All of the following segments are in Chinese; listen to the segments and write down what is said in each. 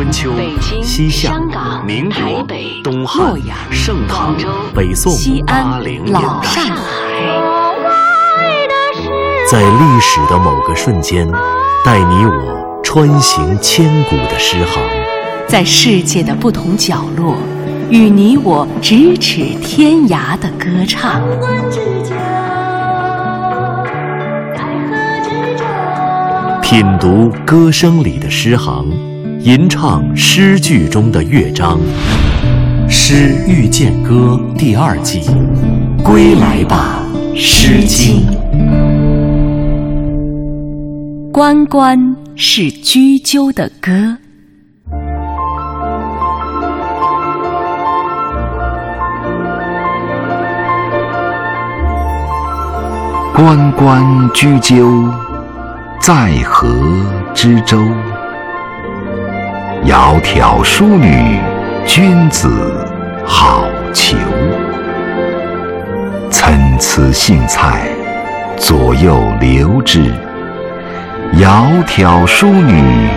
春秋、西夏、民国、东汉、盛唐、北宋、八零年代，在历史的某个瞬间，带你我穿行千古的诗行；在世界的不同角落，与你我咫尺天涯的歌唱。品读歌声里的诗行，吟唱诗句中的乐章，《诗遇见歌》第二季，归来吧，《诗经》。关关是雎鸠的歌，关关雎鸠。在河之洲，窈窕淑女，君子好逑。参差荇菜，左右流之。窈窕淑女，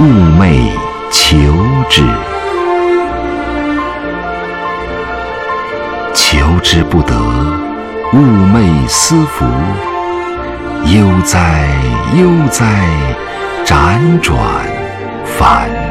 寤寐求之。求之不得，寤寐思服。悠哉悠哉，辗转反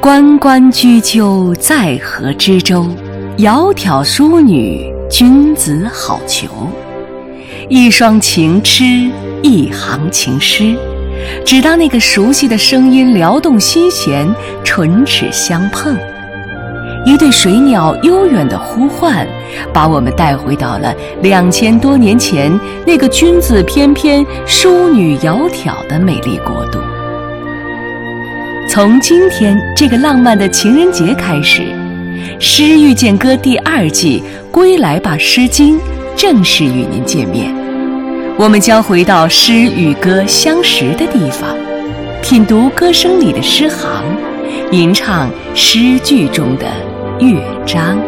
关关雎鸠，在河之洲。窈窕淑女，君子好逑。一双情痴，一行情诗，只当那个熟悉的声音撩动心弦，唇齿相碰。一对水鸟悠远的呼唤，把我们带回到了两千多年前那个君子翩翩、淑女窈窕的美丽国度。从今天这个浪漫的情人节开始，《诗遇见歌》第二季《归来吧诗经》正式与您见面。我们将回到诗与歌相识的地方，品读歌声里的诗行，吟唱诗句中的乐章。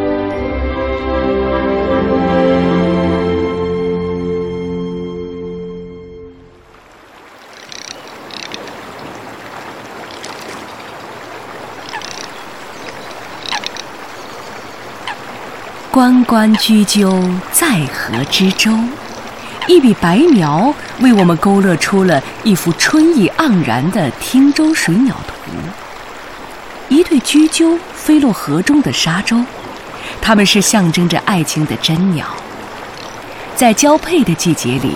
关关雎鸠，在河之洲。一笔白描，为我们勾勒出了一幅春意盎然的汀洲水鸟图。一对雎鸠飞落河中的沙洲，它们是象征着爱情的真鸟。在交配的季节里，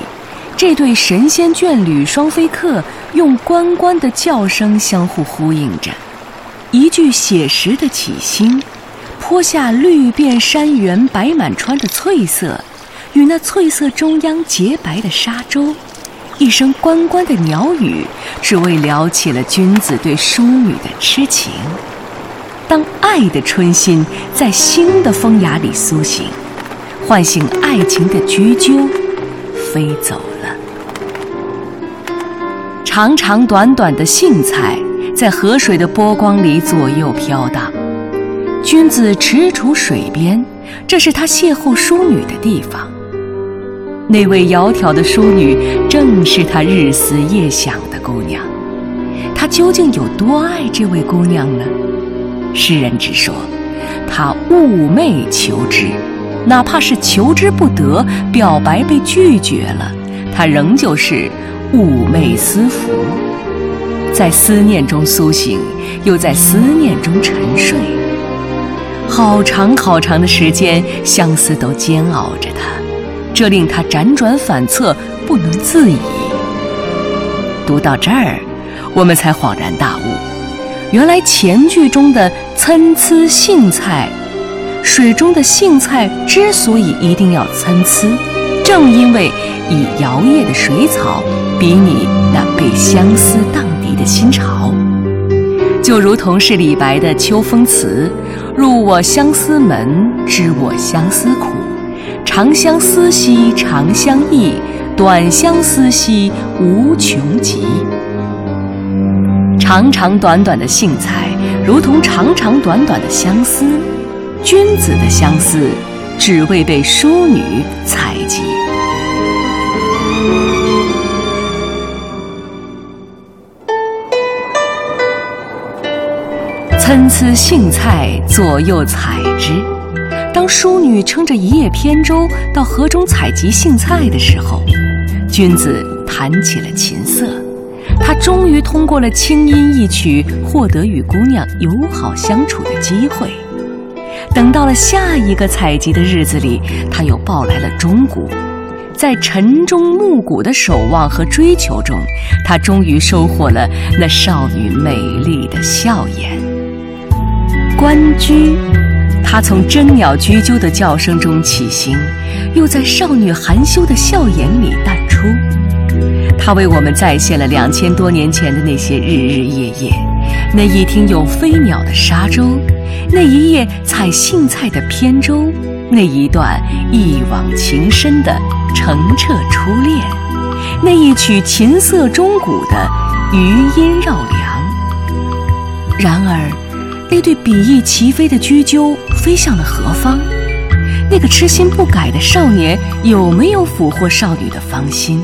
这对神仙眷侣双飞客用关关的叫声相互呼应着，一句写实的起兴。坡下绿遍山原白满川的翠色，与那翠色中央洁白的沙洲，一声关关的鸟语，只为撩起了君子对淑女的痴情。当爱的春心在新的风雅里苏醒，唤醒爱情的雎鸠，飞走了。长长短短的荇菜，在河水的波光里左右飘荡。君子踟蹰水边，这是他邂逅淑女的地方。那位窈窕的淑女，正是他日思夜想的姑娘。他究竟有多爱这位姑娘呢？诗人只说，他寤寐求之，哪怕是求之不得，表白被拒绝了，他仍旧是寤寐思服，在思念中苏醒，又在思念中沉睡。好长好长的时间，相思都煎熬着他，这令他辗转反侧，不能自已。读到这儿，我们才恍然大悟，原来前句中的参差荇菜，水中的荇菜之所以一定要参差，正因为以摇曳的水草比拟那被相思荡涤的心潮。就如同是李白的《秋风词》：“入我相思门，知我相思苦。长相思兮长相忆，短相思兮无穷极。”长长短短的幸菜，如同长长短短的相思。君子的相思，只为被淑女采集。参差荇菜，左右采之。当淑女撑着一叶扁舟到河中采集荇菜的时候，君子弹起了琴瑟。他终于通过了清音一曲，获得与姑娘友好相处的机会。等到了下一个采集的日子里，他又抱来了钟鼓。在晨钟暮鼓的守望和追求中，他终于收获了那少女美丽的笑颜。关雎，它从真鸟啾啾的叫声中起兴，又在少女含羞的笑颜里淡出。它为我们再现了两千多年前的那些日日夜夜，那一听有飞鸟的沙洲，那一夜采荇菜的扁舟，那一段一往情深的澄澈初恋，那一曲琴瑟钟鼓的余音绕梁。然而。那对比翼齐飞的雎鸠飞向了何方？那个痴心不改的少年有没有俘获少女的芳心？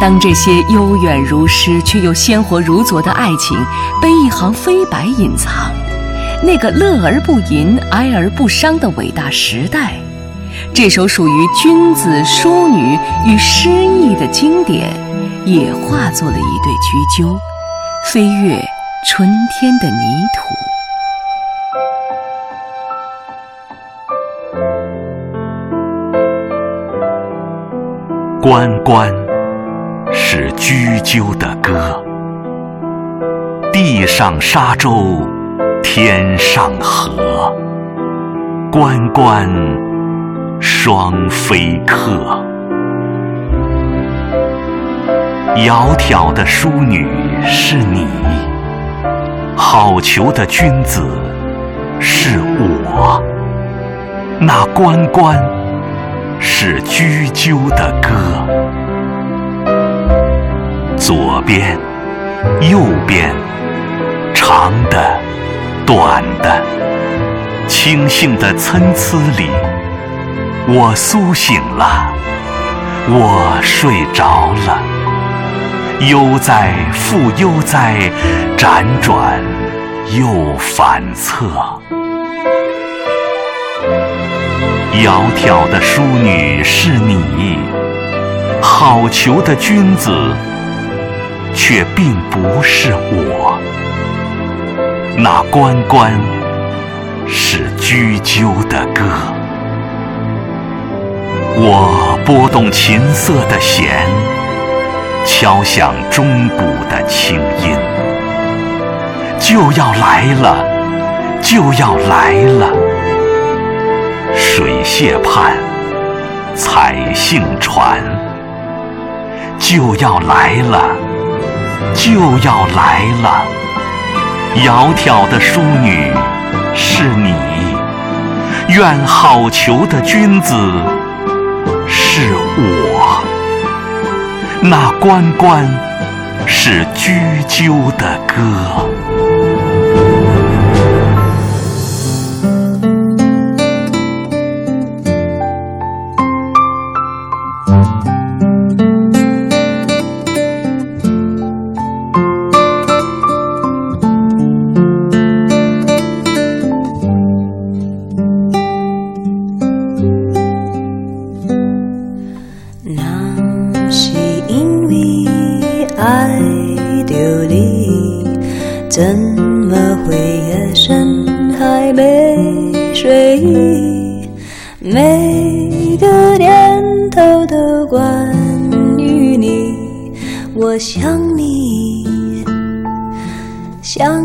当这些悠远如诗却又鲜活如昨的爱情被一行飞白隐藏，那个乐而不淫、哀而不伤的伟大时代，这首属于君子、淑女与诗意的经典，也化作了一对雎鸠，飞越。春天的泥土，关关是雎鸠的歌。地上沙洲，天上河。关关双飞客，窈窕的淑女是你。好逑的君子是我，那关关是雎鸠的歌。左边，右边，长的，短的，清幸的参差里，我苏醒了，我睡着了。悠哉复悠哉，辗转又反侧。窈窕的淑女是你，好逑的君子却并不是我。那关关是雎鸠的歌，我拨动琴瑟的弦。敲响钟鼓的清音，就要来了，就要来了。水榭畔，采杏船，就要来了，就要来了。窈窕的淑女是你，愿好逑的君子是我。那关关是雎鸠的歌。爱着你怎么会夜深还没睡意？每个念头都关于你，我想你，想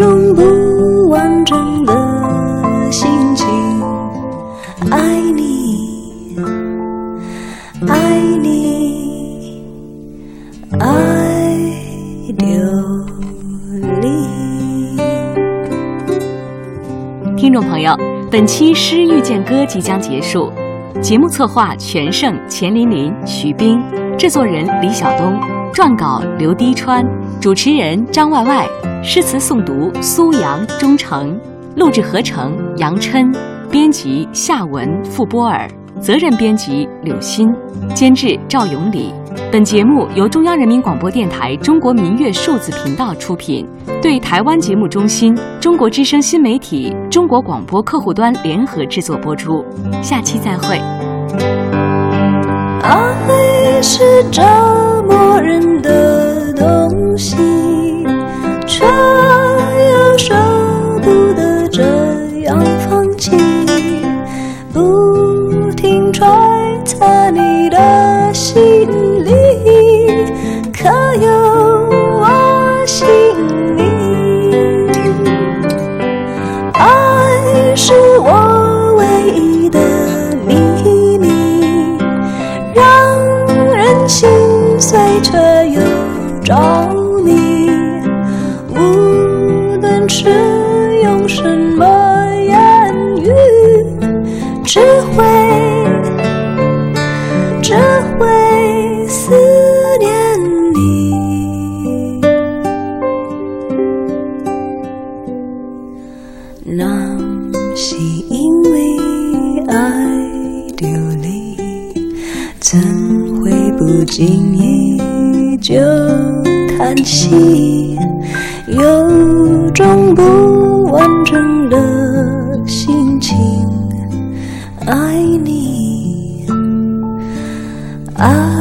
种不完整的心情，爱你，爱你，爱流离。听众朋友，本期《诗遇见歌》即将结束，节目策划全胜、钱琳琳、徐冰，制作人李晓东，撰稿刘滴川，主持人张外外，诗词诵读苏阳、钟诚，录制合成杨琛，编辑夏文、傅波尔，责任编辑柳鑫，监制赵永礼。本节目由中央人民广播电台中国民乐数字频道出品，对台湾节目中心、中国之声新媒体、中国广播客户端联合制作播出。下期再会。爱是折有种不完整的心情，爱你，爱。